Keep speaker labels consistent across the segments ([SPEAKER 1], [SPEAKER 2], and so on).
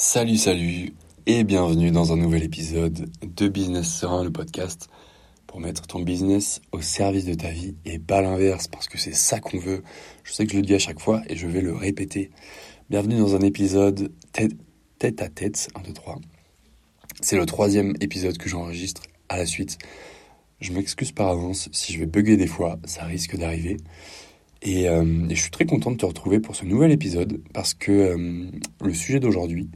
[SPEAKER 1] Salut, salut et bienvenue dans un nouvel épisode de Business Serein, le podcast pour mettre ton business au service de ta vie et pas l'inverse parce que c'est ça qu'on veut. Je sais que je le dis à chaque fois et je vais le répéter. Bienvenue dans un épisode tête, à tête, 1, 2, 3. C'est le troisième épisode que j'enregistre à la suite. Je m'excuse par avance si je vais bugger des fois, ça risque d'arriver. Et, euh, je suis très content de te retrouver pour ce nouvel épisode parce que euh, le sujet d'aujourd'hui,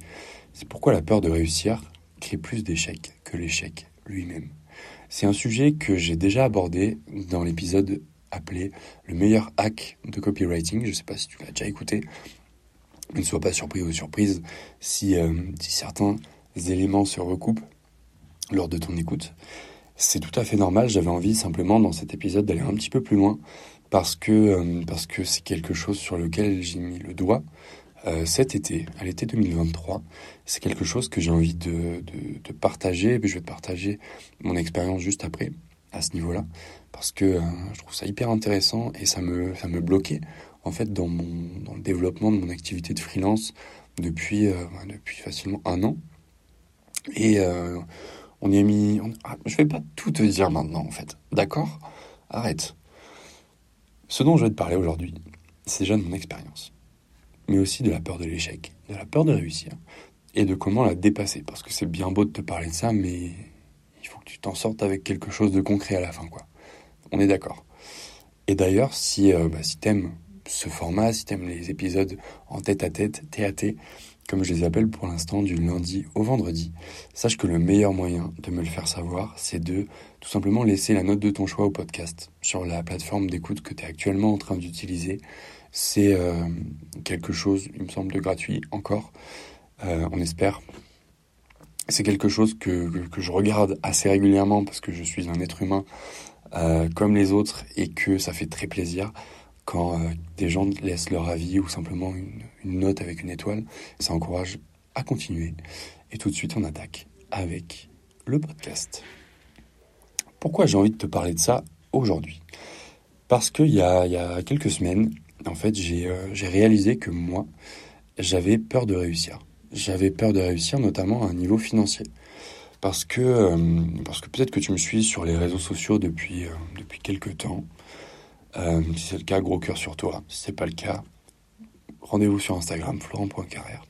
[SPEAKER 1] c'est pourquoi la peur de réussir crée plus d'échecs que l'échec lui-même. C'est un sujet que j'ai déjà abordé dans l'épisode appelé Le meilleur hack de copywriting. Je ne sais pas si tu l'as déjà écouté. Ne sois pas surpris ou surprise si, euh, si certains éléments se recoupent lors de ton écoute. C'est tout à fait normal, j'avais envie simplement dans cet épisode d'aller un petit peu plus loin parce que euh, parce que c'est quelque chose sur lequel j'ai mis le doigt euh, cet été, à l'été 2023. C'est quelque chose que j'ai envie de, de, de partager. Je vais partager mon expérience juste après à ce niveau-là parce que euh, je trouve ça hyper intéressant et ça me ça me bloquait en fait dans mon dans le développement de mon activité de freelance depuis euh, depuis facilement un an et euh, on y a mis on, ah, je vais pas tout te dire maintenant en fait d'accord? Arrête ce dont je vais te parler aujourd'hui, c'est déjà de mon expérience, mais aussi de la peur de l'échec, de la peur de réussir, et de comment la dépasser. Parce que c'est bien beau de te parler de ça, mais il faut que tu t'en sortes avec quelque chose de concret à la fin, quoi. On est d'accord. Et d'ailleurs, si, euh, bah, si t'aimes ce format, si t'aimes les épisodes en tête à tête, TAT, comme je les appelle pour l'instant, du lundi au vendredi, sache que le meilleur moyen de me le faire savoir, c'est de tout simplement laisser la note de ton choix au podcast sur la plateforme d'écoute que tu es actuellement en train d'utiliser. C'est euh, quelque chose, il me semble, de gratuit encore, euh, on espère. C'est quelque chose que, je regarde assez régulièrement parce que je suis un être humain euh, comme les autres et que ça fait très plaisir quand euh, des gens laissent leur avis ou simplement une, note avec une étoile. Ça encourage à continuer. Et tout de suite, on attaque avec le podcast. Pourquoi j'ai envie de te parler de ça aujourd'hui? Parce qu'il y a, y a quelques semaines, en fait, j'ai euh, réalisé que moi, j'avais peur de réussir. J'avais peur de réussir notamment à un niveau financier. Parce que, euh, que peut-être que tu me suis sur les réseaux sociaux depuis, euh, depuis quelques temps. Euh, si c'est le cas, gros cœur sur toi. Si c'est pas le cas, rendez-vous sur Instagram, florent.carrière.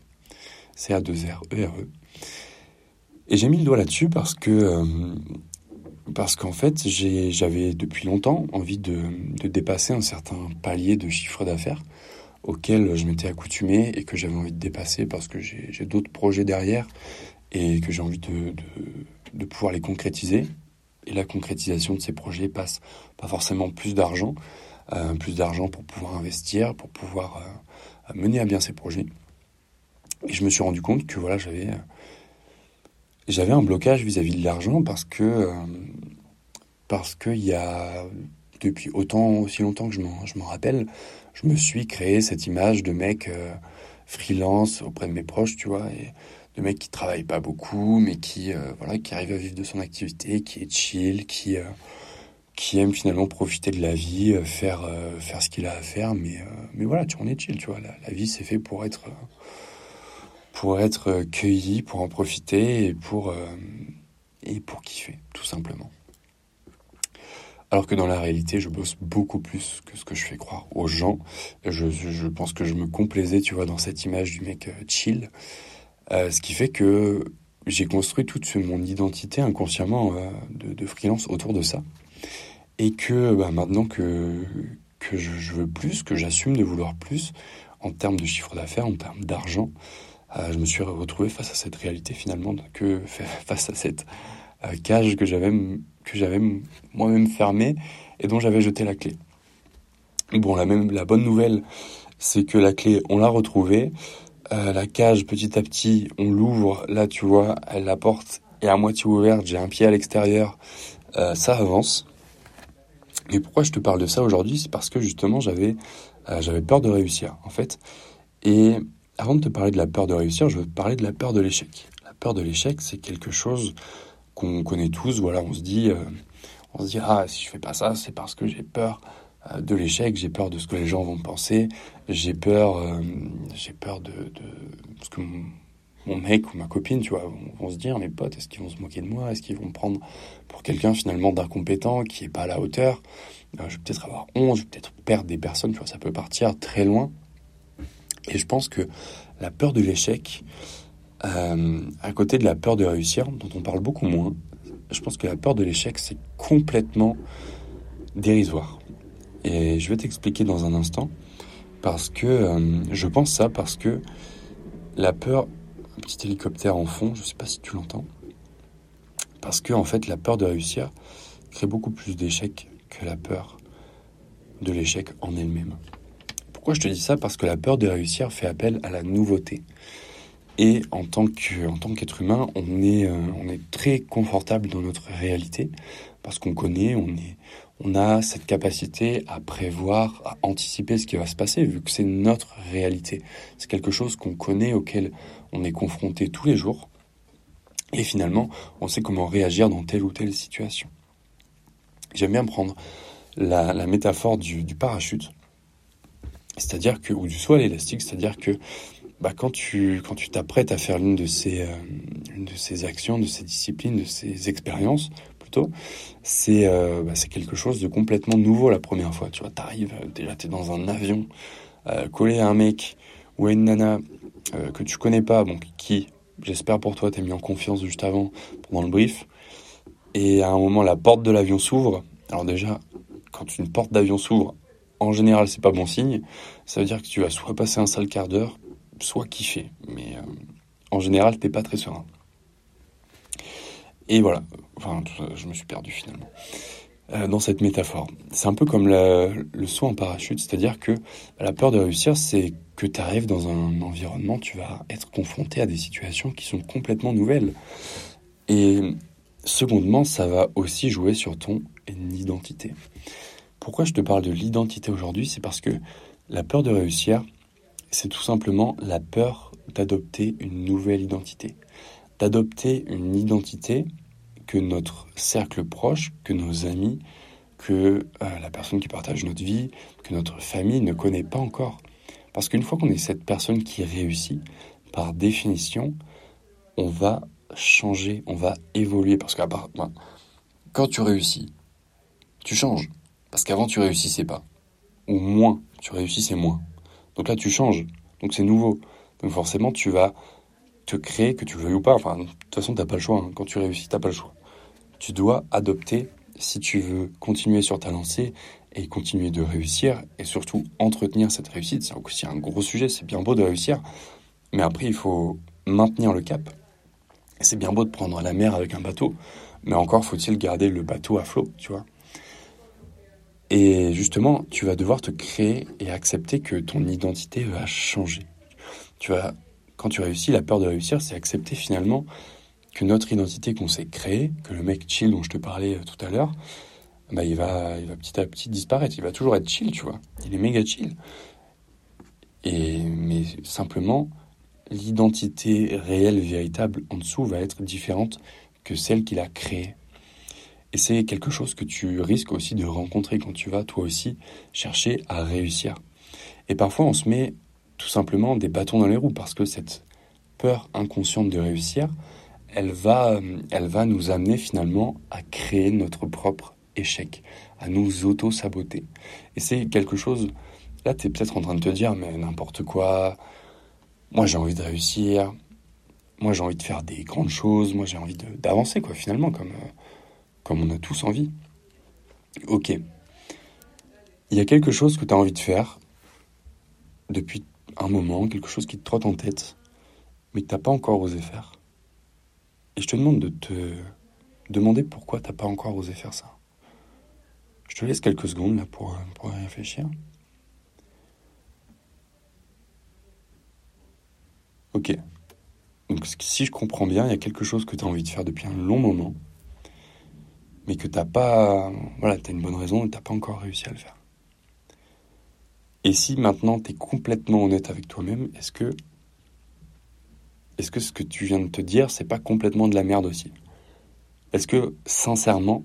[SPEAKER 1] C'est A2R-E-R-E. Et j'ai mis le doigt là-dessus parce que, euh, parce qu'en fait, j'avais depuis longtemps envie de, de, dépasser un certain palier de chiffre d'affaires auquel je m'étais accoutumé et que j'avais envie de dépasser parce que j'ai d'autres projets derrière et que j'ai envie de, de pouvoir les concrétiser et la concrétisation de ces projets passe pas forcément plus d'argent, euh, plus d'argent pour pouvoir investir, pour pouvoir euh, mener à bien ces projets. Et je me suis rendu compte que voilà, j'avais euh, j'avais un blocage vis-à-vis -vis de l'argent parce que parce que il y a depuis autant aussi longtemps que je m'en rappelle, je me suis créé cette image de mec freelance auprès de mes proches, tu vois, de mec qui travaille pas beaucoup, mais qui euh, voilà, qui arrive à vivre de son activité, qui est chill, qui euh, qui aime finalement profiter de la vie, euh, faire faire ce qu'il a à faire, mais mais voilà, tu en es chill, tu vois. La, la vie c'est fait pour être pour être cueilli, pour en profiter et pour et pour kiffer, tout simplement. Alors que dans la réalité, je bosse beaucoup plus que ce que je fais croire aux gens. Je, je pense que je me complaisais, tu vois, dans cette image du mec chill. Euh, ce qui fait que j'ai construit toute mon identité inconsciemment euh, de, freelance autour de ça. Et que bah, maintenant que, que je, veux plus, que j'assume de vouloir plus, en termes de chiffre d'affaires, en termes d'argent, euh, je me suis retrouvé face à cette réalité finalement, que face à cette cage que j'avais que j'avais moi-même fermée et dont j'avais jeté la clé. Bon, la, même, la bonne nouvelle, c'est que la clé, on l'a retrouvée. Euh, la cage, petit à petit, on l'ouvre. Là, tu vois, la porte est à moitié ouverte. J'ai un pied à l'extérieur. Euh, ça avance. Mais pourquoi je te parle de ça aujourd'hui? C'est parce que justement, j'avais euh, j'avais peur de réussir, en fait. Et avant de te parler de la peur de réussir, je veux te parler de la peur de l'échec. La peur de l'échec, c'est quelque chose qu'on connaît tous. Voilà, on se dit, on se dit, ah, si je fais pas ça, c'est parce que j'ai peur de l'échec, j'ai peur de ce que les gens vont penser, j'ai peur, euh, j'ai peur de, ce que mon, mec ou ma copine, tu vois, vont, se dire, mes potes, est-ce qu'ils vont se moquer de moi Est-ce qu'ils vont me prendre pour quelqu'un finalement d'incompétent, qui est pas à la hauteur euh, Je vais peut-être avoir honte, je vais peut-être perdre des personnes, tu vois, ça peut partir très loin. Et je pense que la peur de l'échec, euh, à côté de la peur de réussir, dont on parle beaucoup moins, je pense que la peur de l'échec, c'est complètement dérisoire. Et je vais t'expliquer dans un instant, parce que euh, je pense ça, parce que la peur, un petit hélicoptère en fond, je ne sais pas si tu l'entends, parce que en fait la peur de réussir crée beaucoup plus d'échecs que la peur de l'échec en elle-même. Pourquoi je te dis ça? Parce que la peur de réussir fait appel à la nouveauté. Et en tant qu'être humain, on est, euh, on est très confortable dans notre réalité parce qu'on connaît, on, est, on a cette capacité à prévoir, à anticiper ce qui va se passer vu que c'est notre réalité. C'est quelque chose qu'on connaît, auquel on est confronté tous les jours. Et finalement, on sait comment réagir dans telle ou telle situation. J'aime bien prendre la, métaphore du, du parachute, c'est-à-dire que, ou du saut à l'élastique, c'est-à-dire que bah, quand tu quand tu t'apprêtes à faire l'une de ces euh, de ces actions, de ces disciplines, de ces expériences euh, bah, c'est quelque chose de complètement nouveau la première fois. Tu vois, t'arrives euh, déjà t'es dans un avion collé à un mec ou à une nana que tu connais pas, bon qui j'espère pour toi t'es mis en confiance juste avant pendant le brief, et à un moment la porte de l'avion s'ouvre. Alors déjà quand une porte d'avion s'ouvre, en général, c'est pas bon signe. Ça veut dire que tu vas soit passer un sale quart d'heure, soit kiffer. Mais euh, en général, t'es pas très serein. Et voilà, enfin, je me suis perdu finalement. Euh, dans cette métaphore. C'est un peu comme le saut en parachute, c'est-à-dire que la peur de réussir, c'est que tu arrives dans un environnement, tu vas être confronté à des situations qui sont complètement nouvelles. Et secondement, ça va aussi jouer sur ton identité. Pourquoi je te parle de l'identité aujourd'hui? C'est parce que la peur de réussir, c'est tout simplement la peur d'adopter une nouvelle identité. D'adopter une identité que notre cercle proche, que nos amis, que euh, la personne qui partage notre vie, que notre famille ne connaît pas encore. Parce qu'une fois qu'on est cette personne qui réussit, par définition, on va changer, on va évoluer. Parce que ben, quand tu réussis, tu changes. Parce qu'avant, tu réussissais pas. Ou moins, tu réussissais moins. Donc là, tu changes. Donc c'est nouveau. Donc forcément, tu vas te créer, que tu le veuilles ou pas. Enfin, de toute façon, tu n'as pas le choix. Hein. Quand tu réussis, tu n'as pas le choix. Tu dois adopter, si tu veux continuer sur ta lancée et continuer de réussir, et surtout entretenir cette réussite. C'est aussi un gros sujet. C'est bien beau de réussir. Mais après, il faut maintenir le cap. C'est bien beau de prendre la mer avec un bateau. Mais encore faut-il garder le bateau à flot, tu vois. Et justement, tu vas devoir te créer et accepter que ton identité va changer. Tu vas, quand tu réussis, la peur de réussir, c'est accepter finalement que notre identité qu'on s'est créée, que le mec chill dont je te parlais euh, tout à l'heure, bah, il, va, petit à petit disparaître. Il va toujours être chill, tu vois. Il est méga chill. Et, mais simplement, l'identité réelle, véritable en dessous va être différente que celle qu'il a créée. Et c'est quelque chose que tu risques aussi de rencontrer quand tu vas toi aussi chercher à réussir. Et parfois on se met tout simplement des bâtons dans les roues parce que cette peur inconsciente de réussir, elle va, elle va nous amener finalement à créer notre propre échec, à nous auto-saboter. Et c'est quelque chose, là tu es peut-être en train de te dire, mais n'importe quoi, moi j'ai envie de réussir, moi j'ai envie de faire des grandes choses, moi j'ai envie d'avancer quoi finalement comme... Euh, comme on a tous envie. Ok. Il y a quelque chose que tu as envie de faire depuis un moment, quelque chose qui te trotte en tête, mais que tu n'as pas encore osé faire. Et je te demande de te demander pourquoi tu n'as pas encore osé faire ça. Je te laisse quelques secondes là pour, pour réfléchir. Ok. Donc si je comprends bien, il y a quelque chose que tu as envie de faire depuis un long moment, mais que t'as pas, voilà, t'as une bonne raison et t'as pas encore réussi à le faire. Et si maintenant tu es complètement honnête avec toi-même, est-ce que, est-ce que ce que tu viens de te dire, c'est pas complètement de la merde aussi? Est-ce que, sincèrement,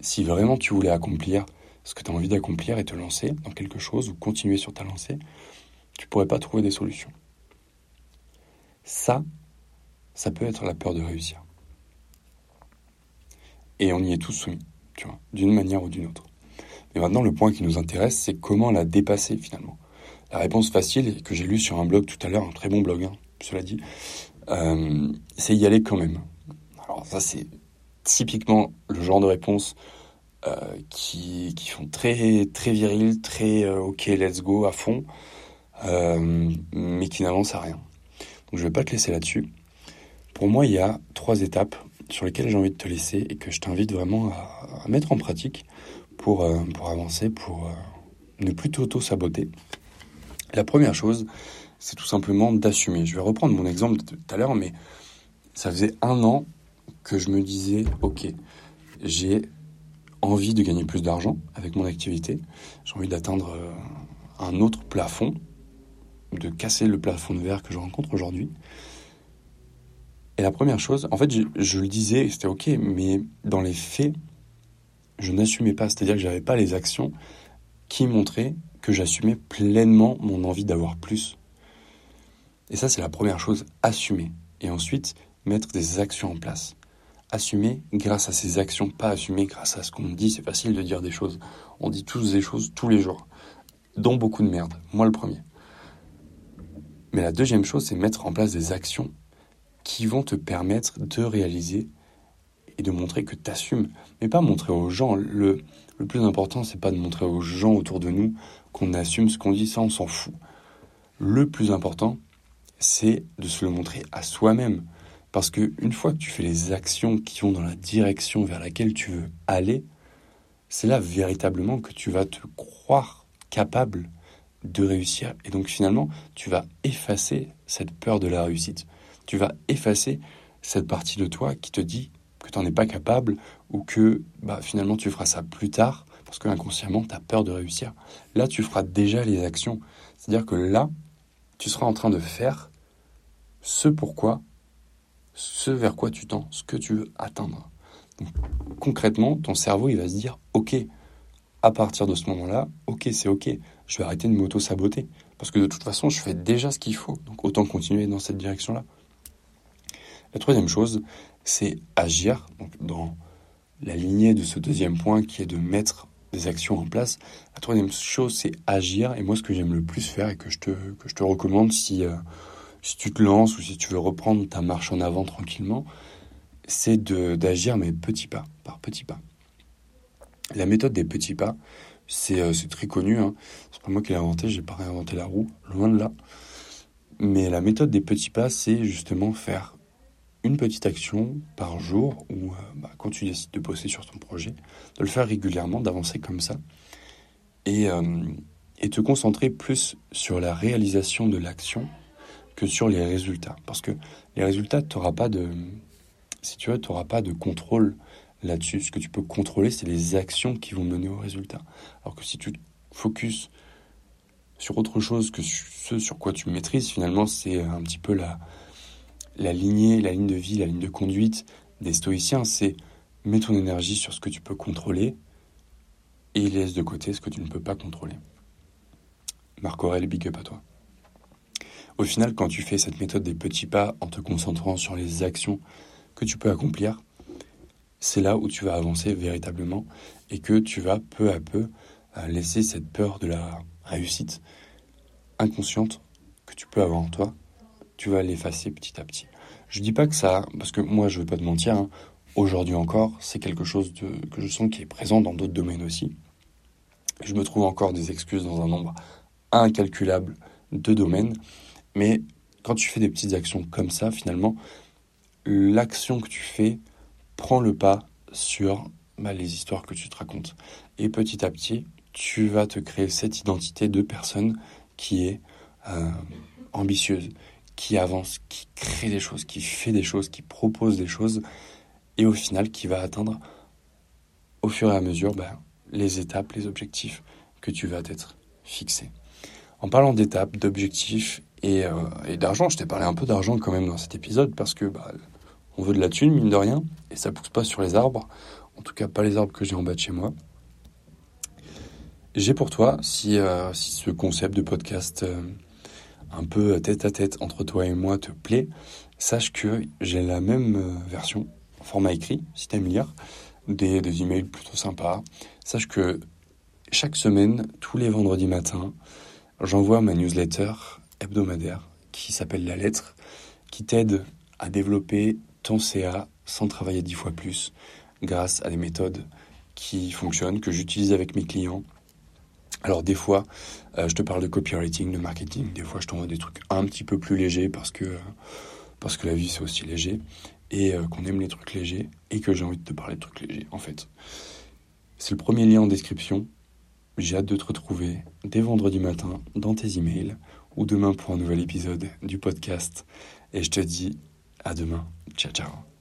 [SPEAKER 1] si vraiment tu voulais accomplir ce que tu as envie d'accomplir et te lancer dans quelque chose ou continuer sur ta lancée, tu pourrais pas trouver des solutions? Ça, ça peut être la peur de réussir. Et on y est tous soumis, tu vois, d'une manière ou d'une autre. Mais maintenant, le point qui nous intéresse, c'est comment la dépasser finalement. La réponse facile, que j'ai lue sur un blog tout à l'heure, un très bon blog, hein, cela dit, euh, c'est y aller quand même. Alors ça, c'est typiquement le genre de réponse euh, qui, qui, font très, très viril, très euh, ok, let's go à fond, mais qui n'avancent à rien. Donc je vais pas te laisser là-dessus. Pour moi, il y a trois étapes sur lesquelles j'ai envie de te laisser et que je t'invite vraiment à, mettre en pratique pour, pour avancer, pour ne plus t'auto-saboter. La première chose, c'est tout simplement d'assumer. Je vais reprendre mon exemple de tout à l'heure, mais ça faisait un an que je me disais, ok, j'ai envie de gagner plus d'argent avec mon activité, j'ai envie d'atteindre euh, un autre plafond, de casser le plafond de verre que je rencontre aujourd'hui. Et la première chose, en fait, je le disais, c'était ok, mais dans les faits, je n'assumais pas, c'est-à-dire que je n'avais pas les actions qui montraient que j'assumais pleinement mon envie d'avoir plus. Et ça, c'est la première chose, assumer. Et ensuite, mettre des actions en place. Assumer grâce à ces actions, pas assumer grâce à ce qu'on dit. C'est facile de dire des choses. On dit tous des choses tous les jours, dont beaucoup de merde. Moi, le premier. Mais la deuxième chose, c'est mettre en place des actions qui vont te permettre de réaliser et de montrer que tu assumes. Mais pas montrer aux gens. Le, le plus important, c'est pas de montrer aux gens autour de nous qu'on assume ce qu'on dit, ça on s'en fout. Le plus important, c'est de se le montrer à soi-même. Parce que une fois que tu fais les actions qui vont dans la direction vers laquelle tu veux aller, c'est là véritablement que tu vas te croire capable de réussir. Et donc finalement, tu vas effacer cette peur de la réussite. Tu vas effacer cette partie de toi qui te dit que tu n'en es pas capable ou que bah, finalement tu feras ça plus tard parce que inconsciemment tu as peur de réussir. Là, tu feras déjà les actions. C'est-à-dire que là, tu seras en train de faire ce pourquoi, ce vers quoi tu tends, ce que tu veux atteindre. concrètement, ton cerveau, il va se dire, OK, à partir de ce moment-là, OK, c'est OK, je vais arrêter de m'auto-saboter. Parce que de toute façon, je fais déjà ce qu'il faut. Donc autant continuer dans cette direction-là. La troisième chose, c'est agir. Donc dans la lignée de ce deuxième point qui est de mettre des actions en place. La troisième chose, c'est agir. Et moi, ce que j'aime le plus faire et que je te, que je te recommande si, euh, si tu te lances ou si tu veux reprendre ta marche en avant tranquillement, c'est d'agir, mais petits pas, par petits pas. La méthode des petits pas, c'est euh, très connu. Hein. C'est pas moi qui l'ai inventé, j'ai pas réinventé la roue, loin de là. Mais la méthode des petits pas, c'est justement faire une petite action par jour ou euh, bah, quand tu décides de bosser sur ton projet, de le faire régulièrement, d'avancer comme ça et, euh, et te concentrer plus sur la réalisation de l'action que sur les résultats. Parce que les résultats, tu n'auras pas de, si tu veux, tu pas de contrôle là-dessus. Ce que tu peux contrôler, c'est les actions qui vont mener au résultat. Alors que si tu te focuses sur autre chose que ce sur quoi tu maîtrises, finalement, c'est un petit peu la, la lignée, la ligne de vie, la ligne de conduite des stoïciens, c'est mets ton énergie sur ce que tu peux contrôler et laisse de côté ce que tu ne peux pas contrôler. Marc Aurel, big up à toi. Au final, quand tu fais cette méthode des petits pas en te concentrant sur les actions que tu peux accomplir, c'est là où tu vas avancer véritablement et que tu vas peu à peu euh, laisser cette peur de la réussite inconsciente que tu peux avoir en toi tu vas l'effacer petit à petit. Je dis pas que ça, parce que moi je veux pas te mentir, hein, aujourd'hui encore, c'est quelque chose que je sens qui est présent dans d'autres domaines aussi. Je me trouve encore des excuses dans un nombre incalculable de domaines, mais quand tu fais des petites actions comme ça, finalement, l'action que tu fais prend le pas sur bah, les histoires que tu te racontes. Et petit à petit, tu vas te créer cette identité de personne qui est euh, ambitieuse, qui avance, qui crée des choses, qui fait des choses, qui propose des choses, et au final qui va atteindre au fur et à mesure ben, les étapes, les objectifs que tu vas t'être fixé. En parlant d'étapes, d'objectifs et, euh, et d'argent, je t'ai parlé un peu d'argent quand même dans cet épisode parce que bah, on veut de la thune, mine de rien, et ça pousse pas sur les arbres, en tout cas pas les arbres que j'ai en bas de chez moi. J'ai pour toi, si, euh, si ce concept de podcast euh, un peu tête à tête entre toi et moi te plaît, sache que j'ai la même euh, version, format écrit, si tu aimes lire, des, des emails plutôt sympas. Sache que chaque semaine, tous les vendredis matins, j'envoie ma newsletter hebdomadaire qui s'appelle La Lettre, qui t'aide à développer ton CA sans travailler dix fois plus grâce à des méthodes qui fonctionnent, que j'utilise avec mes clients. Alors des fois, euh, je te parle de copywriting, de marketing, des fois je t'envoie des trucs un petit peu plus légers parce que, que la vie c'est aussi léger et euh, qu'on aime les trucs légers et que j'ai envie de te parler de trucs légers en fait. C'est le premier lien en description. J'ai hâte de te retrouver dès vendredi matin dans tes emails ou demain pour un nouvel épisode du podcast. Et je te dis à demain. Ciao ciao.